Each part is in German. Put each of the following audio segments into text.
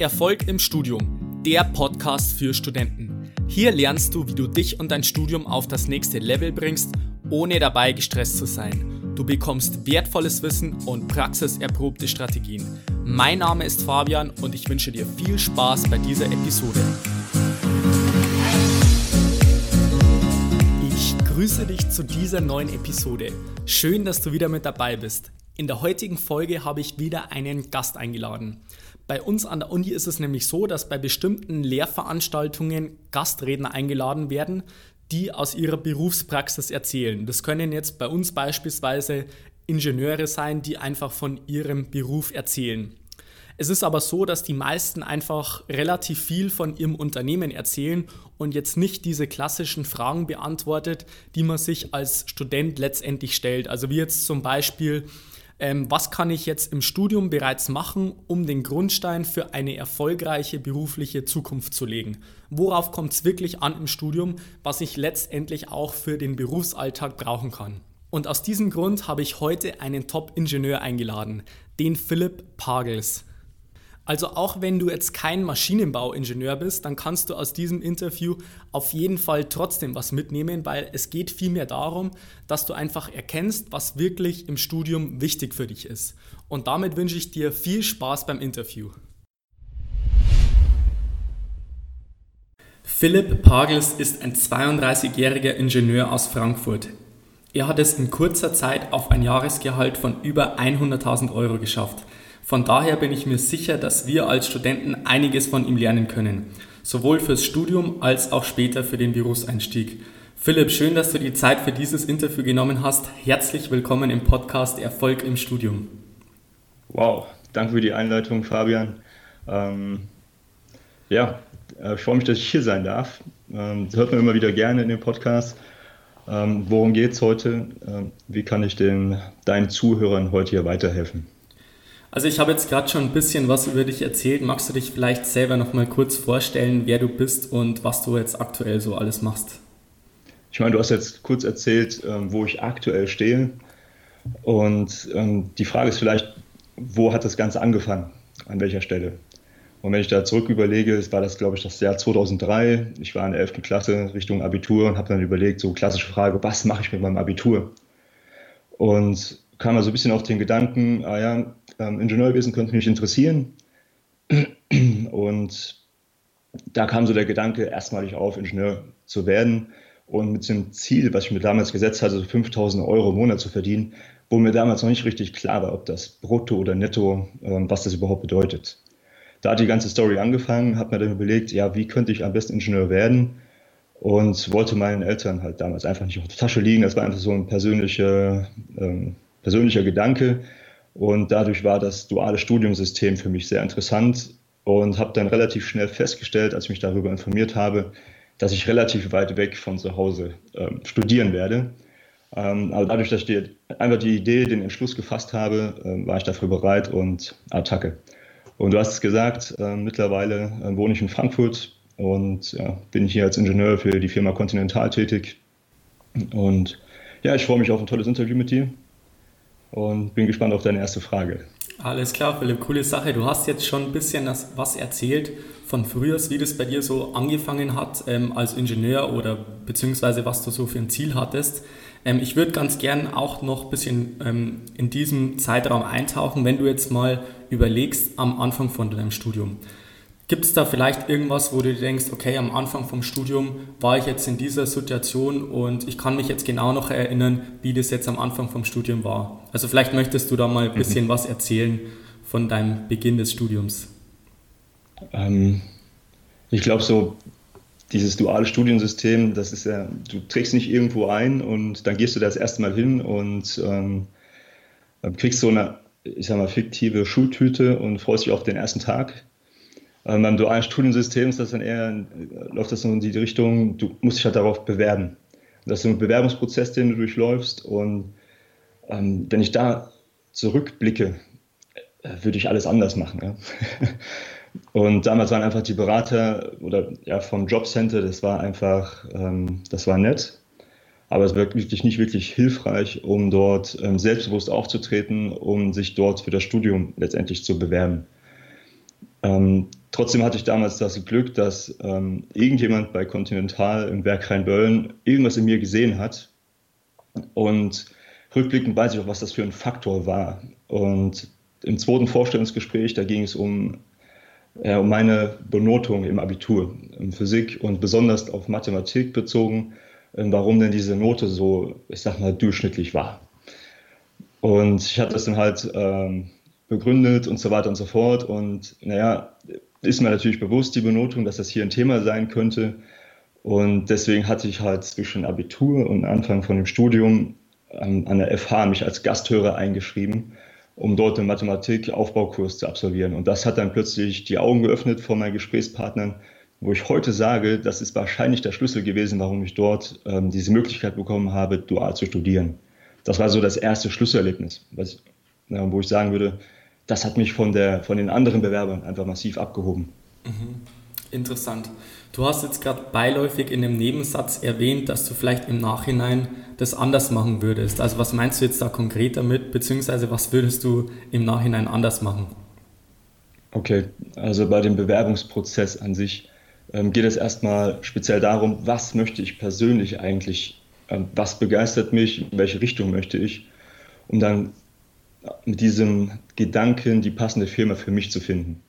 Erfolg im Studium, der Podcast für Studenten. Hier lernst du, wie du dich und dein Studium auf das nächste Level bringst, ohne dabei gestresst zu sein. Du bekommst wertvolles Wissen und praxiserprobte Strategien. Mein Name ist Fabian und ich wünsche dir viel Spaß bei dieser Episode. Ich grüße dich zu dieser neuen Episode. Schön, dass du wieder mit dabei bist. In der heutigen Folge habe ich wieder einen Gast eingeladen. Bei uns an der Uni ist es nämlich so, dass bei bestimmten Lehrveranstaltungen Gastredner eingeladen werden, die aus ihrer Berufspraxis erzählen. Das können jetzt bei uns beispielsweise Ingenieure sein, die einfach von ihrem Beruf erzählen. Es ist aber so, dass die meisten einfach relativ viel von ihrem Unternehmen erzählen und jetzt nicht diese klassischen Fragen beantwortet, die man sich als Student letztendlich stellt. Also wie jetzt zum Beispiel, ähm, was kann ich jetzt im Studium bereits machen, um den Grundstein für eine erfolgreiche berufliche Zukunft zu legen? Worauf kommt es wirklich an im Studium, was ich letztendlich auch für den Berufsalltag brauchen kann? Und aus diesem Grund habe ich heute einen Top-Ingenieur eingeladen, den Philipp Pagels. Also auch wenn du jetzt kein Maschinenbauingenieur bist, dann kannst du aus diesem Interview auf jeden Fall trotzdem was mitnehmen, weil es geht vielmehr darum, dass du einfach erkennst, was wirklich im Studium wichtig für dich ist. Und damit wünsche ich dir viel Spaß beim Interview. Philipp Pagels ist ein 32-jähriger Ingenieur aus Frankfurt. Er hat es in kurzer Zeit auf ein Jahresgehalt von über 100.000 Euro geschafft. Von daher bin ich mir sicher, dass wir als Studenten einiges von ihm lernen können, sowohl fürs Studium als auch später für den Berufseinstieg. Philipp, schön, dass du die Zeit für dieses Interview genommen hast. Herzlich willkommen im Podcast Erfolg im Studium. Wow, danke für die Einleitung, Fabian. Ähm, ja, äh, ich freue mich, dass ich hier sein darf. Ähm, das hört man immer wieder gerne in dem Podcast. Ähm, worum geht es heute? Ähm, wie kann ich den, deinen Zuhörern heute hier weiterhelfen? Also ich habe jetzt gerade schon ein bisschen was über dich erzählt. Magst du dich vielleicht selber noch mal kurz vorstellen, wer du bist und was du jetzt aktuell so alles machst? Ich meine, du hast jetzt kurz erzählt, ähm, wo ich aktuell stehe. Und ähm, die Frage ist vielleicht, wo hat das Ganze angefangen? An welcher Stelle? Und wenn ich da zurück überlege, war das, glaube ich, das Jahr 2003. Ich war in der 11. Klasse Richtung Abitur und habe dann überlegt, so klassische Frage, was mache ich mit meinem Abitur? Und kam also ein bisschen auf den Gedanken, ah ja, ähm, Ingenieurwesen könnte mich interessieren. Und da kam so der Gedanke, erstmalig auf, Ingenieur zu werden. Und mit dem Ziel, was ich mir damals gesetzt hatte, so 5000 Euro im Monat zu verdienen, wo mir damals noch nicht richtig klar war, ob das brutto oder netto, ähm, was das überhaupt bedeutet. Da hat die ganze Story angefangen, habe mir dann überlegt, ja, wie könnte ich am besten Ingenieur werden? Und wollte meinen Eltern halt damals einfach nicht auf der Tasche liegen. Das war einfach so ein persönlicher, ähm, persönlicher Gedanke. Und dadurch war das duale Studiumsystem für mich sehr interessant und habe dann relativ schnell festgestellt, als ich mich darüber informiert habe, dass ich relativ weit weg von zu Hause ähm, studieren werde. Ähm, aber dadurch, dass ich die, einfach die Idee, den Entschluss gefasst habe, ähm, war ich dafür bereit und Attacke. Und du hast es gesagt, äh, mittlerweile äh, wohne ich in Frankfurt und ja, bin hier als Ingenieur für die Firma Continental tätig. Und ja, ich freue mich auf ein tolles Interview mit dir und bin gespannt auf deine erste Frage. Alles klar, Philipp, coole Sache. Du hast jetzt schon ein bisschen was erzählt von früher, wie das bei dir so angefangen hat ähm, als Ingenieur oder beziehungsweise was du so für ein Ziel hattest. Ähm, ich würde ganz gern auch noch ein bisschen ähm, in diesem Zeitraum eintauchen, wenn du jetzt mal überlegst am Anfang von deinem Studium. Gibt es da vielleicht irgendwas, wo du denkst, okay, am Anfang vom Studium war ich jetzt in dieser Situation und ich kann mich jetzt genau noch erinnern, wie das jetzt am Anfang vom Studium war? Also vielleicht möchtest du da mal ein mhm. bisschen mhm. was erzählen von deinem Beginn des Studiums. Ähm, ich glaube so, dieses duale Studiensystem, das ist ja, du trägst nicht irgendwo ein und dann gehst du da das erste Mal hin und ähm, kriegst so eine, ich sag mal, fiktive Schultüte und freust dich auf den ersten Tag ähm, beim dualen Studiensystem ist das dann eher, läuft das in die Richtung, du musst dich halt darauf bewerben. Das ist ein Bewerbungsprozess, den du durchläufst. Und ähm, wenn ich da zurückblicke, äh, würde ich alles anders machen. Ja? Und damals waren einfach die Berater oder ja vom Jobcenter, das war einfach, ähm, das war nett, aber es war wirklich nicht wirklich hilfreich, um dort ähm, selbstbewusst aufzutreten, um sich dort für das Studium letztendlich zu bewerben. Ähm, Trotzdem hatte ich damals das Glück, dass ähm, irgendjemand bei Continental im Werk Rheinböllen irgendwas in mir gesehen hat. Und rückblickend weiß ich auch, was das für ein Faktor war. Und im zweiten Vorstellungsgespräch, da ging es um, äh, um meine Benotung im Abitur, in Physik und besonders auf Mathematik bezogen, äh, warum denn diese Note so, ich sag mal, durchschnittlich war. Und ich habe das dann halt ähm, begründet und so weiter und so fort. Und naja, ist mir natürlich bewusst, die Benotung, dass das hier ein Thema sein könnte. Und deswegen hatte ich halt zwischen Abitur und Anfang von dem Studium ähm, an der FH mich als Gasthörer eingeschrieben, um dort den Mathematik-Aufbaukurs zu absolvieren. Und das hat dann plötzlich die Augen geöffnet vor meinen Gesprächspartnern, wo ich heute sage, das ist wahrscheinlich der Schlüssel gewesen, warum ich dort ähm, diese Möglichkeit bekommen habe, dual zu studieren. Das war so das erste Schlüsselerlebnis, was, ja, wo ich sagen würde, das hat mich von, der, von den anderen Bewerbern einfach massiv abgehoben. Mhm. Interessant. Du hast jetzt gerade beiläufig in einem Nebensatz erwähnt, dass du vielleicht im Nachhinein das anders machen würdest. Also was meinst du jetzt da konkret damit, beziehungsweise was würdest du im Nachhinein anders machen? Okay, also bei dem Bewerbungsprozess an sich ähm, geht es erstmal speziell darum, was möchte ich persönlich eigentlich, ähm, was begeistert mich, in welche Richtung möchte ich, um dann mit diesem Gedanken die passende Firma für mich zu finden.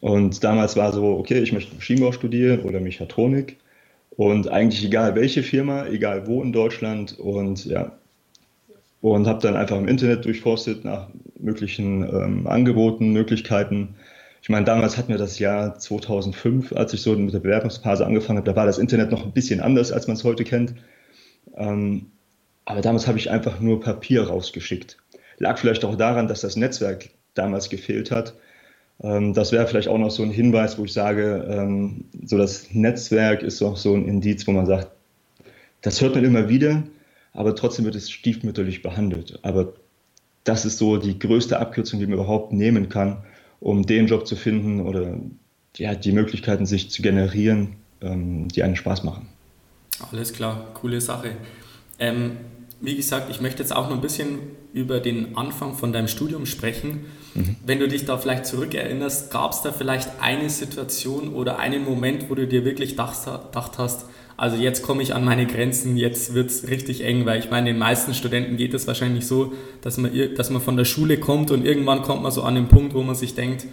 Und damals war so, okay, ich möchte Maschinenbau studieren oder Mechatronik und eigentlich egal welche Firma, egal wo in Deutschland und ja, und habe dann einfach im Internet durchforstet nach möglichen ähm, Angeboten, Möglichkeiten. Ich meine, damals hatten wir das Jahr 2005, als ich so mit der Bewerbungsphase angefangen habe, da war das Internet noch ein bisschen anders, als man es heute kennt. Ähm, aber damals habe ich einfach nur Papier rausgeschickt. Lag vielleicht auch daran, dass das Netzwerk damals gefehlt hat. Ähm, das wäre vielleicht auch noch so ein Hinweis, wo ich sage, ähm, so das Netzwerk ist auch so ein Indiz, wo man sagt, das hört man immer wieder, aber trotzdem wird es stiefmütterlich behandelt. Aber das ist so die größte Abkürzung, die man überhaupt nehmen kann, um den Job zu finden oder ja, die Möglichkeiten sich zu generieren, ähm, die einen Spaß machen. Alles klar, coole Sache. Ähm, wie gesagt, ich möchte jetzt auch noch ein bisschen über den Anfang von deinem Studium sprechen. Mhm. Wenn du dich da vielleicht zurückerinnerst, gab es da vielleicht eine Situation oder einen Moment, wo du dir wirklich gedacht hast, also jetzt komme ich an meine Grenzen, jetzt wird es richtig eng, weil ich meine, den meisten Studenten geht es wahrscheinlich so, dass man, dass man von der Schule kommt und irgendwann kommt man so an den Punkt, wo man sich denkt,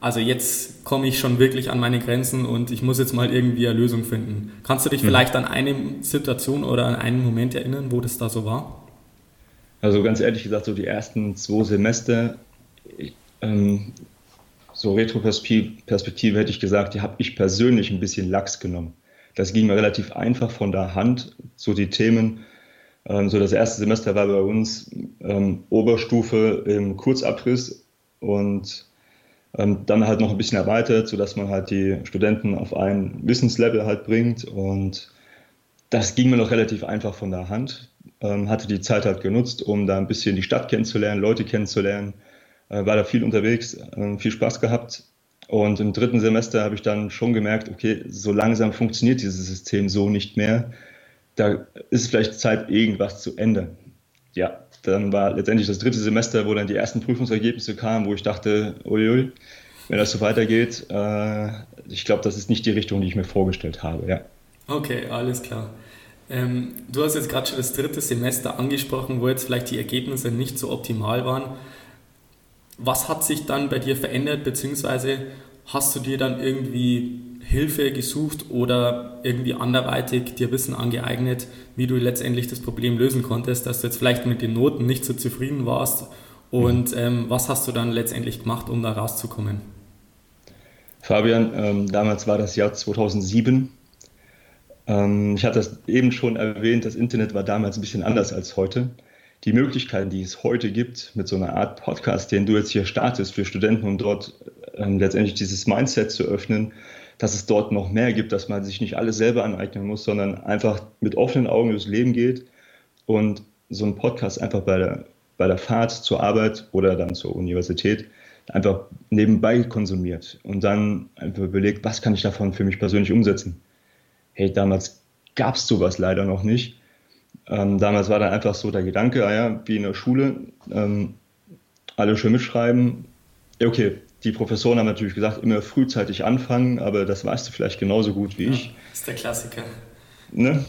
also jetzt komme ich schon wirklich an meine Grenzen und ich muss jetzt mal irgendwie eine Lösung finden. Kannst du dich mhm. vielleicht an eine Situation oder an einen Moment erinnern, wo das da so war? Also ganz ehrlich gesagt, so die ersten zwei Semester, ähm, so Retroperspektive hätte ich gesagt, die habe ich persönlich ein bisschen lax genommen. Das ging mir relativ einfach von der Hand, so die Themen. Ähm, so das erste Semester war bei uns ähm, Oberstufe im Kurzabriss und dann halt noch ein bisschen erweitert, sodass man halt die Studenten auf ein Wissenslevel halt bringt. Und das ging mir noch relativ einfach von der Hand. Ähm, hatte die Zeit halt genutzt, um da ein bisschen die Stadt kennenzulernen, Leute kennenzulernen. Äh, war da viel unterwegs, äh, viel Spaß gehabt. Und im dritten Semester habe ich dann schon gemerkt, okay, so langsam funktioniert dieses System so nicht mehr. Da ist vielleicht Zeit, irgendwas zu ändern. Ja, dann war letztendlich das dritte Semester, wo dann die ersten Prüfungsergebnisse kamen, wo ich dachte, uiui, wenn das so weitergeht, äh, ich glaube, das ist nicht die Richtung, die ich mir vorgestellt habe. Ja. Okay, alles klar. Ähm, du hast jetzt gerade schon das dritte Semester angesprochen, wo jetzt vielleicht die Ergebnisse nicht so optimal waren. Was hat sich dann bei dir verändert, beziehungsweise hast du dir dann irgendwie Hilfe gesucht oder irgendwie anderweitig dir Wissen angeeignet, wie du letztendlich das Problem lösen konntest, dass du jetzt vielleicht mit den Noten nicht so zufrieden warst und ähm, was hast du dann letztendlich gemacht, um da rauszukommen? Fabian, ähm, damals war das Jahr 2007. Ähm, ich hatte das eben schon erwähnt, das Internet war damals ein bisschen anders als heute. Die Möglichkeiten, die es heute gibt, mit so einer Art Podcast, den du jetzt hier startest für Studenten, um dort ähm, letztendlich dieses Mindset zu öffnen, dass es dort noch mehr gibt, dass man sich nicht alles selber aneignen muss, sondern einfach mit offenen Augen durchs Leben geht und so einen Podcast einfach bei der, bei der Fahrt zur Arbeit oder dann zur Universität einfach nebenbei konsumiert und dann einfach überlegt, was kann ich davon für mich persönlich umsetzen. Hey, damals gab es sowas leider noch nicht. Ähm, damals war dann einfach so der Gedanke, ah ja, wie in der Schule, ähm, alle schön mitschreiben. Okay, die Professoren haben natürlich gesagt, immer frühzeitig anfangen, aber das weißt du vielleicht genauso gut wie ich. Das ist der Klassiker. Ne?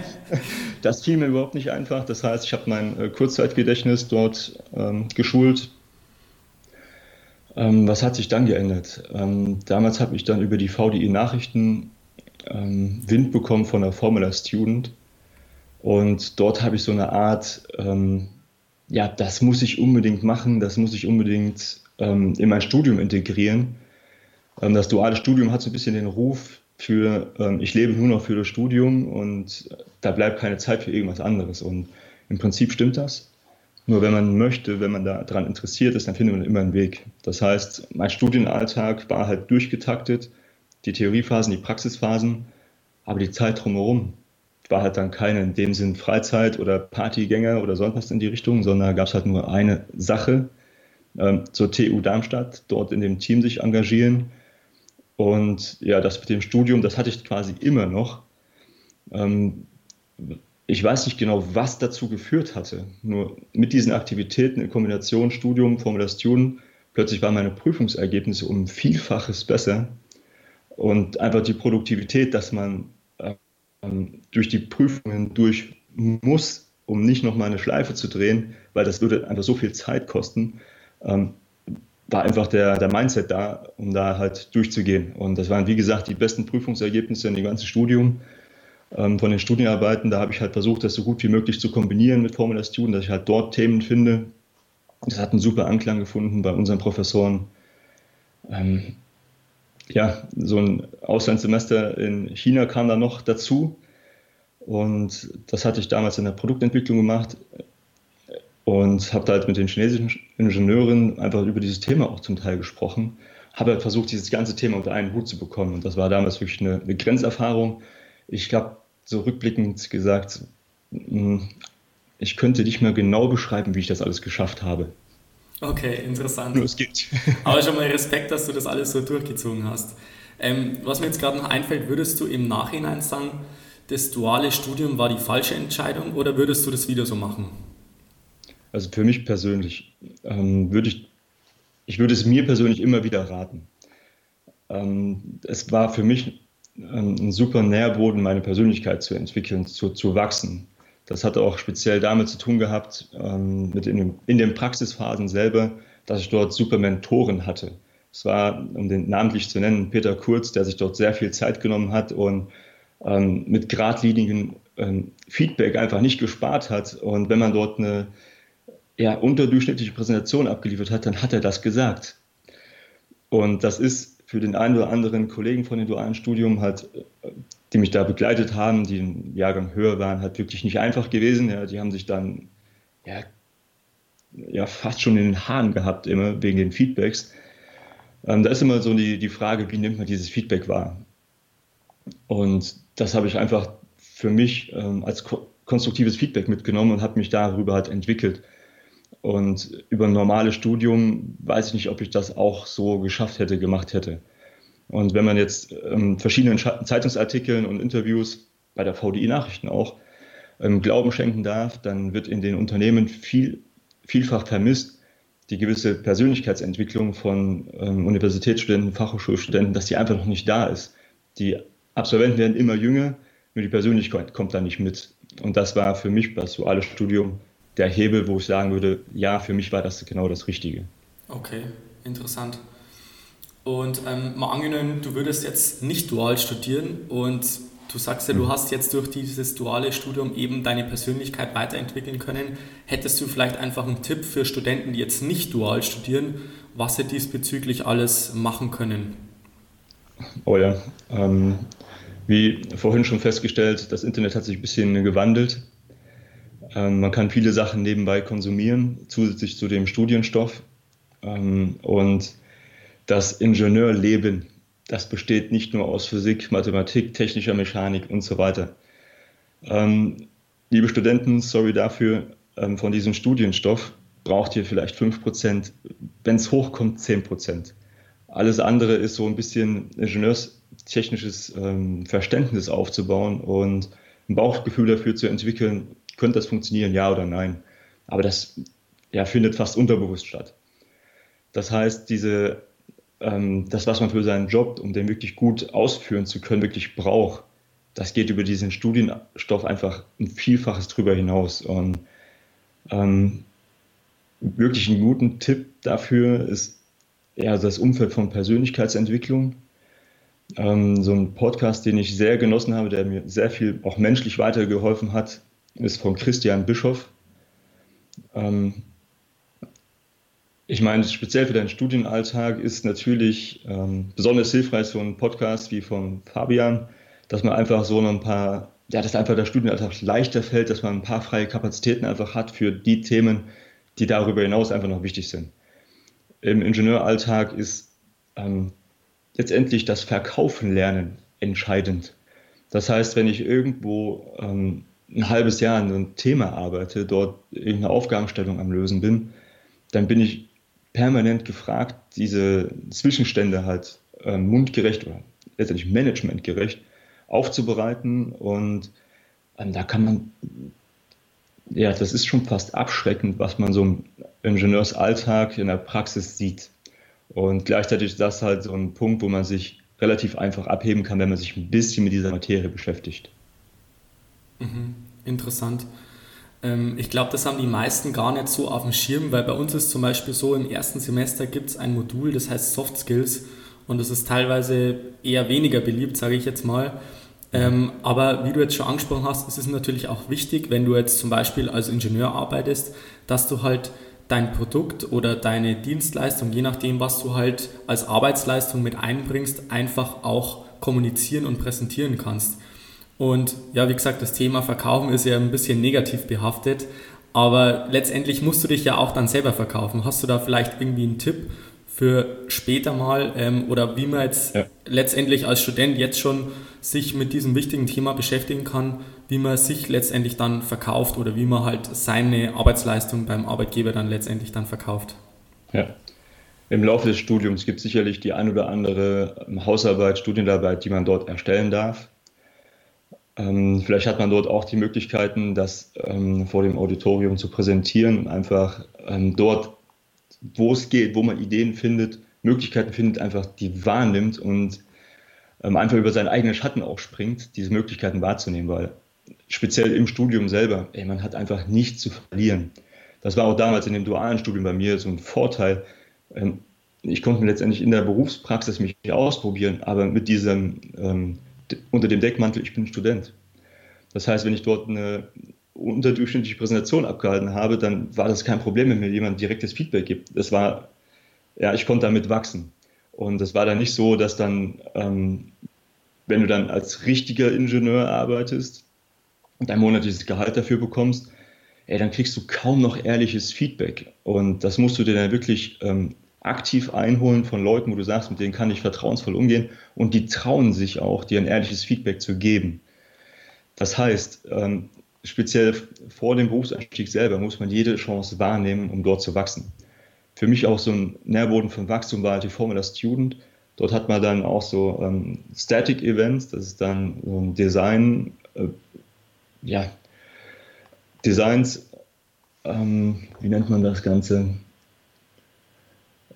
das fiel mir überhaupt nicht einfach. Das heißt, ich habe mein äh, Kurzzeitgedächtnis dort ähm, geschult. Ähm, was hat sich dann geändert? Ähm, damals habe ich dann über die VDI Nachrichten ähm, Wind bekommen von der Formula Student. Und dort habe ich so eine Art, ähm, ja, das muss ich unbedingt machen, das muss ich unbedingt ähm, in mein Studium integrieren. das duale Studium hat so ein bisschen den Ruf, für, ähm, ich lebe nur noch für das Studium und da bleibt keine Zeit für irgendwas anderes. Und im Prinzip stimmt das. Nur wenn man möchte, wenn man daran interessiert ist, dann findet man immer einen Weg. Das heißt, mein Studienalltag war halt durchgetaktet, die Theoriephasen, die Praxisphasen, aber die Zeit drumherum war halt dann keine in dem Sinn Freizeit oder Partygänger oder sonst was in die Richtung, sondern gab es halt nur eine Sache, ähm, zur TU Darmstadt, dort in dem Team sich engagieren, und ja, das mit dem Studium, das hatte ich quasi immer noch. Ähm, ich weiß nicht genau, was dazu geführt hatte. Nur mit diesen Aktivitäten in Kombination Studium, Formulation, plötzlich waren meine Prüfungsergebnisse um Vielfaches besser. Und einfach die Produktivität, dass man ähm, durch die Prüfungen durch muss, um nicht nochmal eine Schleife zu drehen, weil das würde einfach so viel Zeit kosten. Ähm, war einfach der, der Mindset da, um da halt durchzugehen. Und das waren, wie gesagt, die besten Prüfungsergebnisse in dem ganzen Studium. Ähm, von den Studienarbeiten, da habe ich halt versucht, das so gut wie möglich zu kombinieren mit Formula Student, dass ich halt dort Themen finde. Das hat einen super Anklang gefunden bei unseren Professoren. Ähm, ja, so ein Auslandssemester in China kam da noch dazu. Und das hatte ich damals in der Produktentwicklung gemacht und habe da halt mit den chinesischen Ingenieuren einfach über dieses Thema auch zum Teil gesprochen. Habe halt versucht, dieses ganze Thema unter einen Hut zu bekommen. Und das war damals wirklich eine, eine Grenzerfahrung. Ich glaube, so rückblickend gesagt, hm, ich könnte nicht mehr genau beschreiben, wie ich das alles geschafft habe. Okay, interessant. Nur es geht. Aber schon mal Respekt, dass du das alles so durchgezogen hast. Ähm, was mir jetzt gerade noch einfällt, würdest du im Nachhinein sagen, das duale Studium war die falsche Entscheidung oder würdest du das wieder so machen? Also für mich persönlich ähm, würde ich, ich würde es mir persönlich immer wieder raten. Ähm, es war für mich ähm, ein super Nährboden, meine Persönlichkeit zu entwickeln, zu, zu wachsen. Das hatte auch speziell damit zu tun gehabt, ähm, mit in, dem, in den Praxisphasen selber, dass ich dort super Mentoren hatte. Es war, um den namentlich zu nennen, Peter Kurz, der sich dort sehr viel Zeit genommen hat und ähm, mit geradlinigen ähm, Feedback einfach nicht gespart hat. Und wenn man dort eine ja, unterdurchschnittliche Präsentation abgeliefert hat, dann hat er das gesagt. Und das ist für den einen oder anderen Kollegen von dem dualen Studium halt, die mich da begleitet haben, die im Jahrgang höher waren, halt wirklich nicht einfach gewesen. Ja, die haben sich dann ja, ja fast schon in den Haaren gehabt, immer wegen den Feedbacks. Ähm, da ist immer so die, die Frage, wie nimmt man dieses Feedback wahr? Und das habe ich einfach für mich ähm, als ko konstruktives Feedback mitgenommen und habe mich darüber halt entwickelt. Und über ein normales Studium weiß ich nicht, ob ich das auch so geschafft hätte, gemacht hätte. Und wenn man jetzt ähm, verschiedenen Zeitungsartikeln und Interviews bei der VDI-Nachrichten auch ähm, Glauben schenken darf, dann wird in den Unternehmen viel, vielfach vermisst die gewisse Persönlichkeitsentwicklung von ähm, Universitätsstudenten, Fachhochschulstudenten, dass die einfach noch nicht da ist. Die Absolventen werden immer jünger, nur die Persönlichkeit kommt da nicht mit. Und das war für mich das duale Studium der Hebel, wo ich sagen würde, ja, für mich war das genau das Richtige. Okay, interessant. Und ähm, mal angenommen, du würdest jetzt nicht dual studieren und du sagst ja, du mhm. hast jetzt durch dieses duale Studium eben deine Persönlichkeit weiterentwickeln können. Hättest du vielleicht einfach einen Tipp für Studenten, die jetzt nicht dual studieren, was sie diesbezüglich alles machen können? Oh ja, ähm, wie vorhin schon festgestellt, das Internet hat sich ein bisschen gewandelt. Ähm, man kann viele Sachen nebenbei konsumieren, zusätzlich zu dem Studienstoff. Ähm, und das Ingenieurleben, das besteht nicht nur aus Physik, Mathematik, technischer Mechanik und so weiter. Ähm, liebe Studenten, sorry dafür, ähm, von diesem Studienstoff braucht ihr vielleicht 5%, wenn es hochkommt 10%. Alles andere ist so ein bisschen ingenieurstechnisches ähm, Verständnis aufzubauen und ein Bauchgefühl dafür zu entwickeln, könnte das funktionieren, ja oder nein. Aber das ja, findet fast unterbewusst statt. Das heißt, diese, ähm, das, was man für seinen Job, um den wirklich gut ausführen zu können, wirklich braucht, das geht über diesen Studienstoff einfach ein Vielfaches drüber hinaus. Und ähm, wirklich einen guten Tipp dafür ist eher das Umfeld von Persönlichkeitsentwicklung. Ähm, so ein Podcast, den ich sehr genossen habe, der mir sehr viel auch menschlich weitergeholfen hat, ist von Christian Bischoff. Ähm, ich meine, speziell für deinen Studienalltag ist natürlich ähm, besonders hilfreich so ein Podcast wie von Fabian, dass man einfach so ein paar, ja, dass einfach der Studienalltag leichter fällt, dass man ein paar freie Kapazitäten einfach hat für die Themen, die darüber hinaus einfach noch wichtig sind. Im Ingenieuralltag ist ähm, letztendlich das Verkaufen lernen entscheidend. Das heißt, wenn ich irgendwo ähm, ein halbes Jahr an einem Thema arbeite, dort irgendeine Aufgabenstellung am Lösen bin, dann bin ich permanent gefragt, diese Zwischenstände halt äh, mundgerecht oder letztendlich managementgerecht aufzubereiten. Und ähm, da kann man, ja, das ist schon fast abschreckend, was man so im Ingenieursalltag in der Praxis sieht. Und gleichzeitig ist das halt so ein Punkt, wo man sich relativ einfach abheben kann, wenn man sich ein bisschen mit dieser Materie beschäftigt. Mhm, interessant. Ähm, ich glaube, das haben die meisten gar nicht so auf dem Schirm, weil bei uns ist zum Beispiel so, im ersten Semester gibt es ein Modul, das heißt Soft Skills und das ist teilweise eher weniger beliebt, sage ich jetzt mal. Ähm, aber wie du jetzt schon angesprochen hast, ist es natürlich auch wichtig, wenn du jetzt zum Beispiel als Ingenieur arbeitest, dass du halt dein Produkt oder deine Dienstleistung, je nachdem, was du halt als Arbeitsleistung mit einbringst, einfach auch kommunizieren und präsentieren kannst. Und ja, wie gesagt, das Thema Verkaufen ist ja ein bisschen negativ behaftet, aber letztendlich musst du dich ja auch dann selber verkaufen. Hast du da vielleicht irgendwie einen Tipp für später mal ähm, oder wie man jetzt ja. letztendlich als Student jetzt schon sich mit diesem wichtigen Thema beschäftigen kann, wie man sich letztendlich dann verkauft oder wie man halt seine Arbeitsleistung beim Arbeitgeber dann letztendlich dann verkauft. Ja. Im Laufe des Studiums gibt es sicherlich die ein oder andere Hausarbeit, Studienarbeit, die man dort erstellen darf. Ähm, vielleicht hat man dort auch die Möglichkeiten, das ähm, vor dem Auditorium zu präsentieren und einfach ähm, dort wo es geht, wo man Ideen findet, Möglichkeiten findet, einfach die wahrnimmt und ähm, einfach über seinen eigenen Schatten auch springt, diese Möglichkeiten wahrzunehmen, weil speziell im Studium selber, ey, man hat einfach nichts zu verlieren. Das war auch damals in dem dualen Studium bei mir so ein Vorteil. Ähm, ich konnte letztendlich in der Berufspraxis mich ausprobieren, aber mit diesem, ähm, unter dem Deckmantel, ich bin Student. Das heißt, wenn ich dort eine unterdurchschnittliche Präsentation abgehalten habe, dann war das kein Problem, wenn mir jemand direktes Feedback gibt. Das war, ja, ich konnte damit wachsen. Und es war dann nicht so, dass dann, ähm, wenn du dann als richtiger Ingenieur arbeitest und ein monatliches Gehalt dafür bekommst, ey, dann kriegst du kaum noch ehrliches Feedback. Und das musst du dir dann wirklich ähm, aktiv einholen von Leuten, wo du sagst, mit denen kann ich vertrauensvoll umgehen. Und die trauen sich auch, dir ein ehrliches Feedback zu geben. Das heißt, ähm, speziell vor dem Berufseinstieg selber muss man jede Chance wahrnehmen, um dort zu wachsen. Für mich auch so ein Nährboden von Wachstum war halt die Formula Student. Dort hat man dann auch so ähm, Static Events, das ist dann so ein Design, äh, ja, Designs, ähm, wie nennt man das Ganze?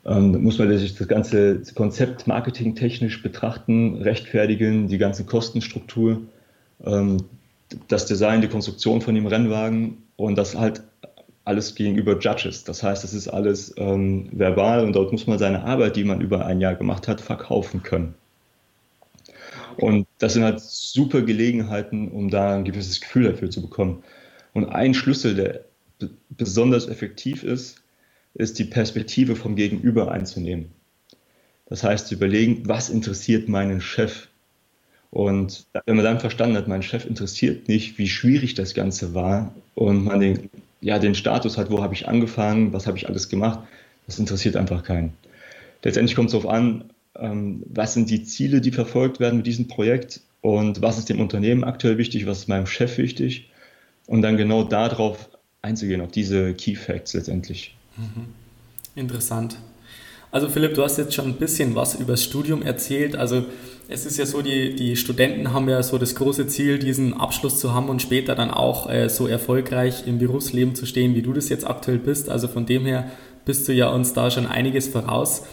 Ähm, da muss man sich das ganze Konzept marketingtechnisch betrachten, rechtfertigen, die ganze Kostenstruktur. Ähm, das Design, die Konstruktion von dem Rennwagen und das halt alles gegenüber Judges. Das heißt, es ist alles ähm, verbal und dort muss man seine Arbeit, die man über ein Jahr gemacht hat, verkaufen können. Und das sind halt super Gelegenheiten, um da ein gewisses Gefühl dafür zu bekommen. Und ein Schlüssel, der besonders effektiv ist, ist die Perspektive vom Gegenüber einzunehmen. Das heißt, zu überlegen, was interessiert meinen Chef? Und wenn man dann verstanden hat, mein Chef interessiert nicht, wie schwierig das Ganze war und man den, ja, den Status hat, wo habe ich angefangen, was habe ich alles gemacht, das interessiert einfach keinen. Letztendlich kommt es darauf an, ähm, was sind die Ziele, die verfolgt werden mit diesem Projekt und was ist dem Unternehmen aktuell wichtig, was ist meinem Chef wichtig und dann genau darauf einzugehen, auf diese Key Facts letztendlich. Mhm. Interessant. Also Philipp, du hast jetzt schon ein bisschen was über das Studium erzählt. Also es ist ja so, die, die Studenten haben ja so das große Ziel, diesen Abschluss zu haben und später dann auch äh, so erfolgreich im Berufsleben zu stehen, wie du das jetzt aktuell bist. Also von dem her bist du ja uns da schon einiges voraus.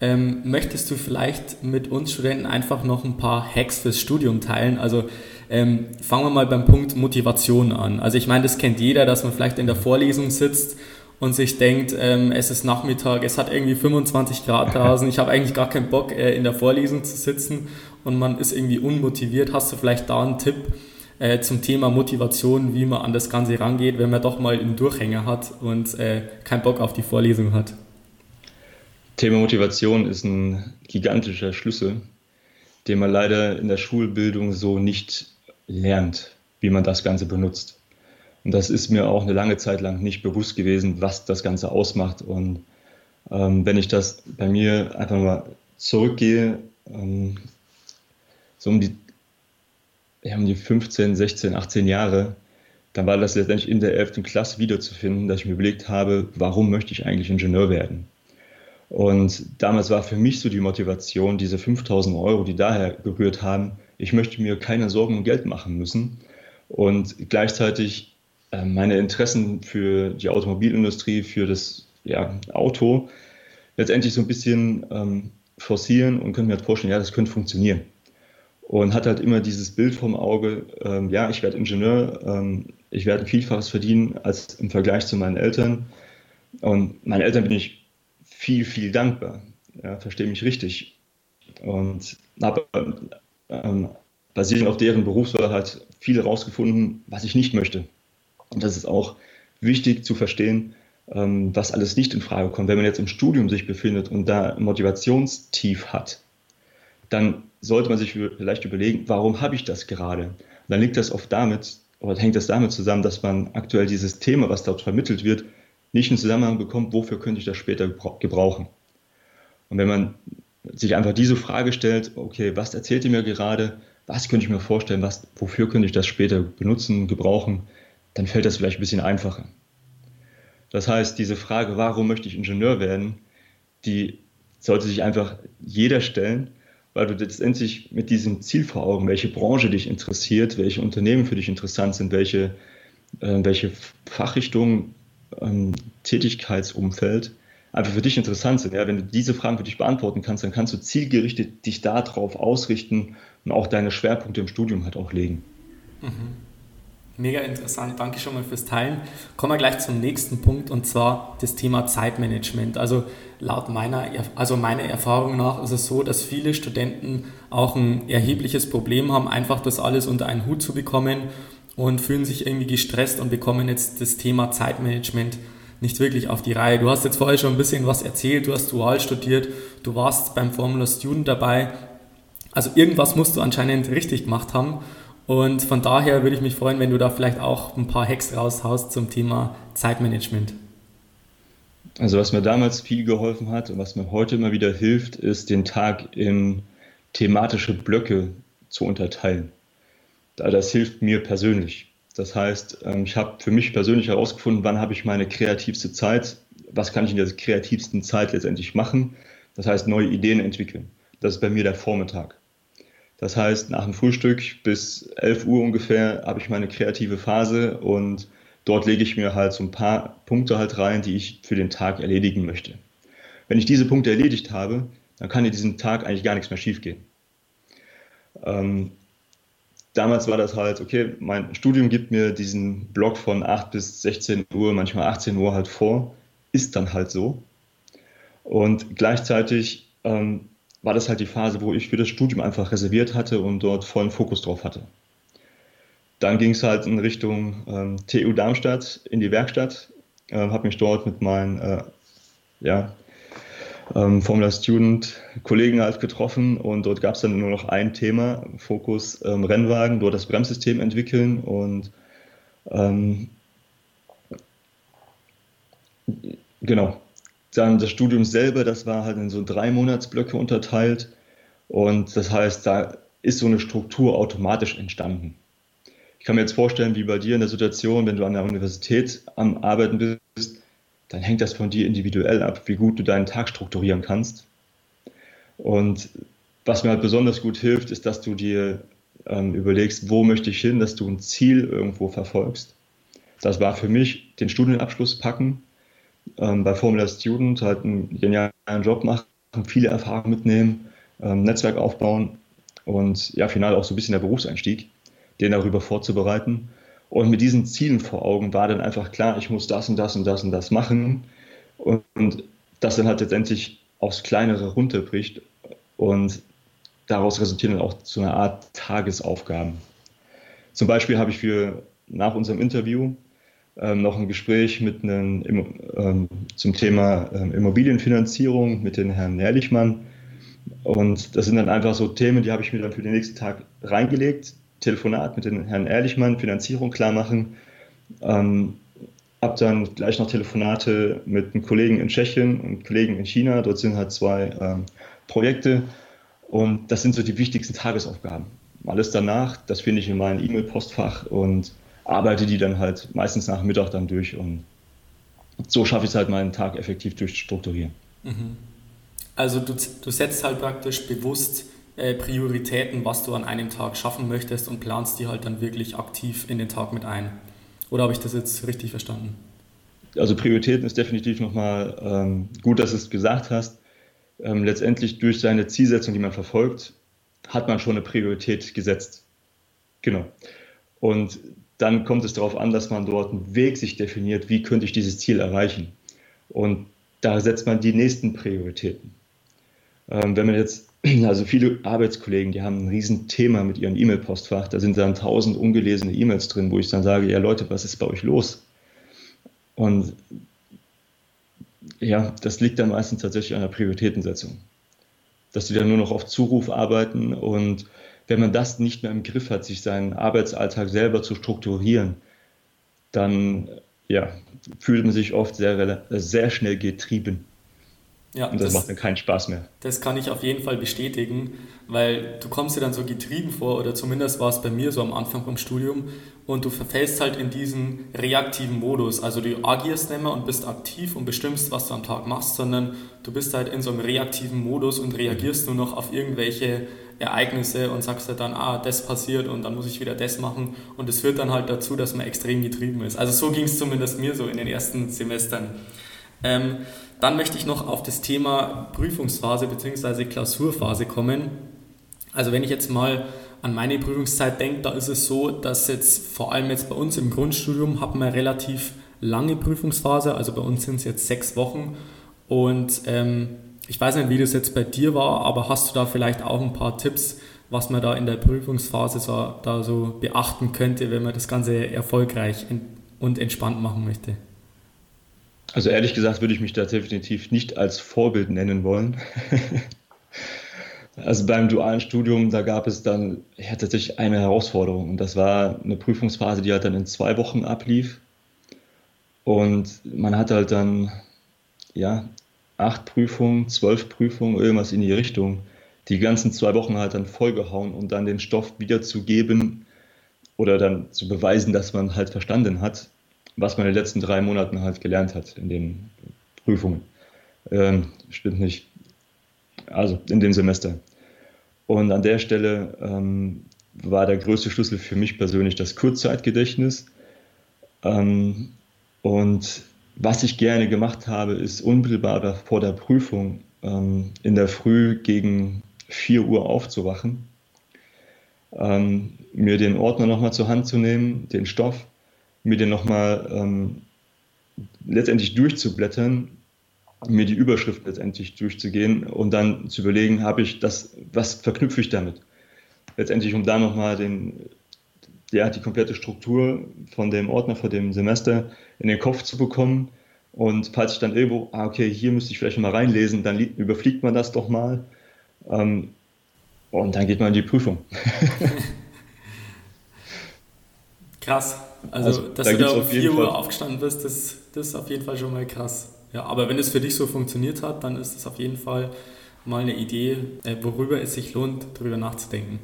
Ähm, möchtest du vielleicht mit uns Studenten einfach noch ein paar Hacks fürs Studium teilen? Also ähm, fangen wir mal beim Punkt Motivation an. Also ich meine, das kennt jeder, dass man vielleicht in der Vorlesung sitzt und sich denkt, ähm, es ist Nachmittag, es hat irgendwie 25 Grad draußen, ich habe eigentlich gar keinen Bock, äh, in der Vorlesung zu sitzen und man ist irgendwie unmotiviert. Hast du vielleicht da einen Tipp äh, zum Thema Motivation, wie man an das Ganze rangeht, wenn man doch mal einen Durchhänger hat und äh, keinen Bock auf die Vorlesung hat? Thema Motivation ist ein gigantischer Schlüssel, den man leider in der Schulbildung so nicht lernt, wie man das Ganze benutzt. Und das ist mir auch eine lange Zeit lang nicht bewusst gewesen, was das Ganze ausmacht. Und ähm, wenn ich das bei mir einfach mal zurückgehe, ähm, so um die, ja, um die 15, 16, 18 Jahre, dann war das letztendlich in der 11. Klasse wiederzufinden, dass ich mir überlegt habe, warum möchte ich eigentlich Ingenieur werden? Und damals war für mich so die Motivation, diese 5000 Euro, die daher gerührt haben, ich möchte mir keine Sorgen um Geld machen müssen und gleichzeitig meine Interessen für die Automobilindustrie, für das ja, Auto letztendlich so ein bisschen ähm, forcieren und könnte mir halt vorstellen, ja, das könnte funktionieren. Und hatte halt immer dieses Bild vom Auge, ähm, ja, ich werde Ingenieur, ähm, ich werde Vielfaches verdienen als im Vergleich zu meinen Eltern. Und meinen Eltern bin ich viel, viel dankbar. Ja, verstehe mich richtig. Und habe ähm, basierend auf deren Berufswahl halt viel herausgefunden, was ich nicht möchte. Und das ist auch wichtig zu verstehen, ähm, was alles nicht in Frage kommt. Wenn man jetzt im Studium sich befindet und da Motivationstief hat, dann sollte man sich vielleicht überlegen, warum habe ich das gerade? dann liegt das oft damit, oder hängt das damit zusammen, dass man aktuell dieses Thema, was dort vermittelt wird, nicht in Zusammenhang bekommt, wofür könnte ich das später gebrauchen? Und wenn man sich einfach diese Frage stellt, okay, was erzählt ihr mir gerade? Was könnte ich mir vorstellen? Was, wofür könnte ich das später benutzen, gebrauchen? Dann fällt das vielleicht ein bisschen einfacher. Das heißt, diese Frage, warum möchte ich Ingenieur werden, die sollte sich einfach jeder stellen, weil du letztendlich mit diesem Ziel vor Augen, welche Branche dich interessiert, welche Unternehmen für dich interessant sind, welche, äh, welche Fachrichtungen, ähm, Tätigkeitsumfeld einfach für dich interessant sind. Ja, wenn du diese Fragen für dich beantworten kannst, dann kannst du zielgerichtet dich darauf ausrichten und auch deine Schwerpunkte im Studium halt auch legen. Mhm. Mega interessant, danke schon mal fürs Teilen. Kommen wir gleich zum nächsten Punkt und zwar das Thema Zeitmanagement. Also laut meiner, also meiner Erfahrung nach ist es so, dass viele Studenten auch ein erhebliches Problem haben, einfach das alles unter einen Hut zu bekommen und fühlen sich irgendwie gestresst und bekommen jetzt das Thema Zeitmanagement nicht wirklich auf die Reihe. Du hast jetzt vorher schon ein bisschen was erzählt, du hast dual studiert, du warst beim Formula Student dabei. Also irgendwas musst du anscheinend richtig gemacht haben. Und von daher würde ich mich freuen, wenn du da vielleicht auch ein paar Hacks raushaust zum Thema Zeitmanagement. Also was mir damals viel geholfen hat und was mir heute immer wieder hilft, ist den Tag in thematische Blöcke zu unterteilen. Das hilft mir persönlich. Das heißt, ähm, ich habe für mich persönlich herausgefunden, wann habe ich meine kreativste Zeit, was kann ich in der kreativsten Zeit letztendlich machen. Das heißt, neue Ideen entwickeln. Das ist bei mir der Vormittag. Das heißt, nach dem Frühstück bis 11 Uhr ungefähr habe ich meine kreative Phase und dort lege ich mir halt so ein paar Punkte halt rein, die ich für den Tag erledigen möchte. Wenn ich diese Punkte erledigt habe, dann kann in diesem Tag eigentlich gar nichts mehr schiefgehen. Ähm, damals war das halt, okay, mein Studium gibt mir diesen Block von 8 bis 16 Uhr, manchmal 18 Uhr halt vor, ist dann halt so. Und gleichzeitig ähm, war das halt die Phase, wo ich für das Studium einfach reserviert hatte und dort vollen Fokus drauf hatte. Dann ging es halt in Richtung ähm, TU Darmstadt in die Werkstatt, äh, habe mich dort mit meinen äh, ja, ähm, Formula Student Kollegen halt getroffen und dort gab es dann nur noch ein Thema, Fokus ähm, Rennwagen, dort das Bremssystem entwickeln und ähm, genau, dann das Studium selber, das war halt in so drei Monatsblöcke unterteilt. Und das heißt, da ist so eine Struktur automatisch entstanden. Ich kann mir jetzt vorstellen, wie bei dir in der Situation, wenn du an der Universität am Arbeiten bist, dann hängt das von dir individuell ab, wie gut du deinen Tag strukturieren kannst. Und was mir halt besonders gut hilft, ist, dass du dir ähm, überlegst, wo möchte ich hin, dass du ein Ziel irgendwo verfolgst. Das war für mich den Studienabschluss packen, ähm, bei Formula Student halt einen genialen Job machen, viele Erfahrungen mitnehmen, ähm, Netzwerk aufbauen und ja, final auch so ein bisschen der Berufseinstieg, den darüber vorzubereiten. Und mit diesen Zielen vor Augen war dann einfach klar, ich muss das und das und das und das machen. Und, und das dann halt letztendlich aufs Kleinere runterbricht. Und daraus resultieren dann auch so eine Art Tagesaufgaben. Zum Beispiel habe ich für nach unserem Interview ähm, noch ein Gespräch mit einem, ähm, zum Thema ähm, Immobilienfinanzierung mit dem Herrn Ehrlichmann. Und das sind dann einfach so Themen, die habe ich mir dann für den nächsten Tag reingelegt. Telefonat mit dem Herrn Ehrlichmann, Finanzierung klar machen. Ähm, habe dann gleich noch Telefonate mit einem Kollegen in Tschechien und Kollegen in China. Dort sind halt zwei ähm, Projekte. Und das sind so die wichtigsten Tagesaufgaben. Alles danach, das finde ich in meinem E-Mail-Postfach und arbeite die dann halt meistens nach Mittag dann durch und so schaffe ich es halt meinen Tag effektiv durchzustrukturieren. Mhm. Also du, du setzt halt praktisch bewusst äh, Prioritäten, was du an einem Tag schaffen möchtest und planst die halt dann wirklich aktiv in den Tag mit ein. Oder habe ich das jetzt richtig verstanden? Also Prioritäten ist definitiv nochmal ähm, gut, dass du es gesagt hast. Ähm, letztendlich durch seine Zielsetzung, die man verfolgt, hat man schon eine Priorität gesetzt. Genau. Und dann kommt es darauf an, dass man dort einen Weg sich definiert, wie könnte ich dieses Ziel erreichen. Und da setzt man die nächsten Prioritäten. Ähm, wenn man jetzt, also viele Arbeitskollegen, die haben ein Riesenthema mit ihrem E-Mail-Postfach, da sind dann tausend ungelesene E-Mails drin, wo ich dann sage, ja Leute, was ist bei euch los? Und ja, das liegt dann meistens tatsächlich an der Prioritätensetzung. Dass die dann nur noch auf Zuruf arbeiten und wenn man das nicht mehr im Griff hat, sich seinen Arbeitsalltag selber zu strukturieren, dann ja, fühlt man sich oft sehr, sehr schnell getrieben. Ja, und das, das, macht dann keinen Spaß mehr. Das kann ich auf jeden Fall bestätigen, weil du kommst dir dann so getrieben vor, oder zumindest war es bei mir so am Anfang vom Studium, und du verfällst halt in diesen reaktiven Modus. Also du agierst nicht mehr und bist aktiv und bestimmst, was du am Tag machst, sondern du bist halt in so einem reaktiven Modus und reagierst nur noch auf irgendwelche Ereignisse und sagst halt dann, ah, das passiert und dann muss ich wieder das machen. Und es führt dann halt dazu, dass man extrem getrieben ist. Also so ging es zumindest mir so in den ersten Semestern. Ähm, dann möchte ich noch auf das Thema Prüfungsphase bzw. Klausurphase kommen. Also wenn ich jetzt mal an meine Prüfungszeit denke, da ist es so, dass jetzt vor allem jetzt bei uns im Grundstudium haben wir relativ lange Prüfungsphase, also bei uns sind es jetzt sechs Wochen und ähm, ich weiß nicht, wie das jetzt bei dir war, aber hast du da vielleicht auch ein paar Tipps, was man da in der Prüfungsphase so, da so beachten könnte, wenn man das Ganze erfolgreich und entspannt machen möchte? Also ehrlich gesagt würde ich mich da definitiv nicht als Vorbild nennen wollen. also beim dualen Studium, da gab es dann ja, tatsächlich eine Herausforderung und das war eine Prüfungsphase, die halt dann in zwei Wochen ablief. Und man hat halt dann ja acht Prüfungen, zwölf Prüfungen, irgendwas in die Richtung, die ganzen zwei Wochen halt dann vollgehauen und dann den Stoff wiederzugeben oder dann zu beweisen, dass man halt verstanden hat, was man in den letzten drei Monaten halt gelernt hat in den Prüfungen. Ähm, stimmt nicht. Also in dem Semester. Und an der Stelle ähm, war der größte Schlüssel für mich persönlich das Kurzzeitgedächtnis. Ähm, und was ich gerne gemacht habe, ist unmittelbar vor der Prüfung ähm, in der Früh gegen 4 Uhr aufzuwachen, ähm, mir den Ordner nochmal zur Hand zu nehmen, den Stoff mir den nochmal ähm, letztendlich durchzublättern, mir die Überschrift letztendlich durchzugehen und dann zu überlegen, habe ich das, was verknüpfe ich damit? Letztendlich, um da nochmal den, ja, die komplette Struktur von dem Ordner, von dem Semester in den Kopf zu bekommen. Und falls ich dann irgendwo, ah, okay, hier müsste ich vielleicht mal reinlesen, dann überfliegt man das doch mal. Ähm, und dann geht man in die Prüfung. Krass. Also, also dass da du da um 4 Uhr aufgestanden bist, das, das ist auf jeden Fall schon mal krass. Ja, aber wenn es für dich so funktioniert hat, dann ist es auf jeden Fall mal eine Idee, äh, worüber es sich lohnt, darüber nachzudenken.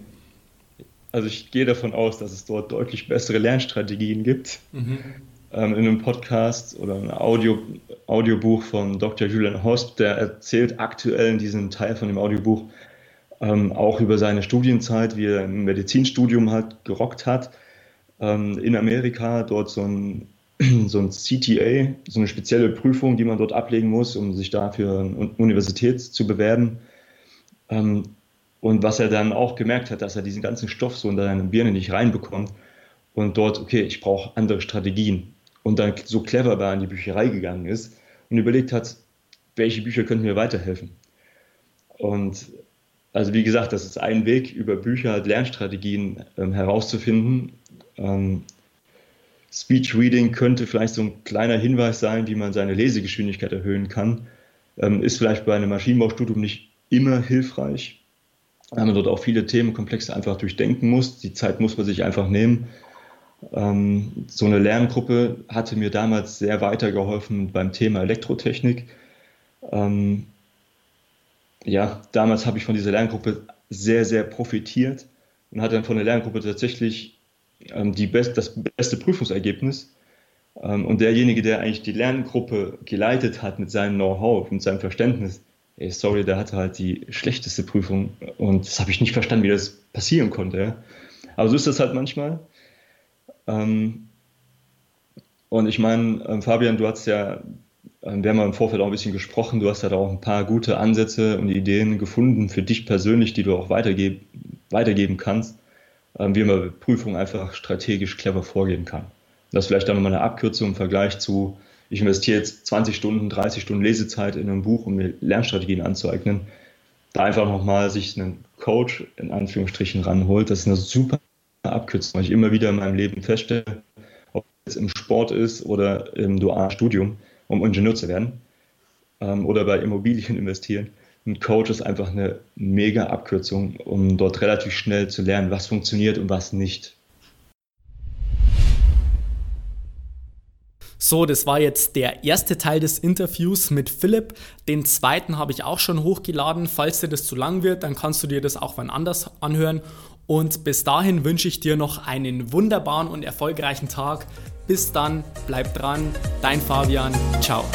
Also ich gehe davon aus, dass es dort deutlich bessere Lernstrategien gibt. Mhm. Ähm, in einem Podcast oder einem Audio, Audiobuch von Dr. Julian Hosp, der erzählt aktuell in diesem Teil von dem Audiobuch ähm, auch über seine Studienzeit, wie er im Medizinstudium halt gerockt hat ähm, in Amerika dort so ein so ein CTA, so eine spezielle Prüfung, die man dort ablegen muss, um sich dafür eine Universität zu bewerben. Ähm, und was er dann auch gemerkt hat, dass er diesen ganzen Stoff so in seine Birne nicht reinbekommt und dort, okay, ich brauche andere Strategien. Und dann so clever war in die Bücherei gegangen ist und überlegt hat, welche Bücher könnten mir weiterhelfen. Und also wie gesagt, das ist ein Weg, über Bücher halt Lernstrategien ähm, herauszufinden. Ähm, Speech Reading könnte vielleicht so ein kleiner Hinweis sein, wie man seine Lesegeschwindigkeit erhöhen kann. Ähm, ist vielleicht bei einem Maschinenbaustudium nicht immer hilfreich, weil man dort auch viele Themenkomplexe einfach durchdenken muss. Die Zeit muss man sich einfach nehmen. Ähm, so eine Lerngruppe hatte mir damals sehr weitergeholfen beim Thema Elektrotechnik. Ähm, ja, damals habe ich von dieser Lerngruppe sehr, sehr profitiert und hatte dann von der Lerngruppe tatsächlich die best, das beste Prüfungsergebnis. Ähm, und derjenige, der eigentlich die Lerngruppe geleitet hat mit seinem Know-how, mit seinem Verständnis, ey, sorry, der hatte halt die schlechteste Prüfung und das habe ich nicht verstanden, wie das passieren konnte. Ja. Aber so ist das halt manchmal. Ähm, und ich meine, ähm, Fabian, du hast ja, ähm, wir haben ja im Vorfeld auch ein bisschen gesprochen, du hast ja da auch ein paar gute Ansätze und Ideen gefunden für dich persönlich, die du auch weitergeben, weitergeben kannst, wie man bei Prüfungen einfach strategisch clever vorgehen kann. Das ist vielleicht dann nochmal eine Abkürzung im Vergleich zu, ich investiere jetzt 20 Stunden, 30 Stunden Lesezeit in ein Buch, um mir Lernstrategien anzueignen. Da einfach nochmal sich einen Coach in Anführungsstrichen ranholt, das ist eine super Abkürzung, weil ich immer wieder in meinem Leben feststelle, ob es im Sport ist oder im dualen Studium, um Ingenieur zu werden ähm, oder bei Immobilien investieren. Ein Coach ist einfach eine mega Abkürzung, um dort relativ schnell zu lernen, was funktioniert und was nicht. So, das war jetzt der erste Teil des Interviews mit Philipp. Den zweiten habe ich auch schon hochgeladen. Falls dir das zu lang wird, dann kannst du dir das auch wann anders anhören. Und bis dahin wünsche ich dir noch einen wunderbaren und erfolgreichen Tag. Bis dann, bleib dran, dein Fabian, ciao.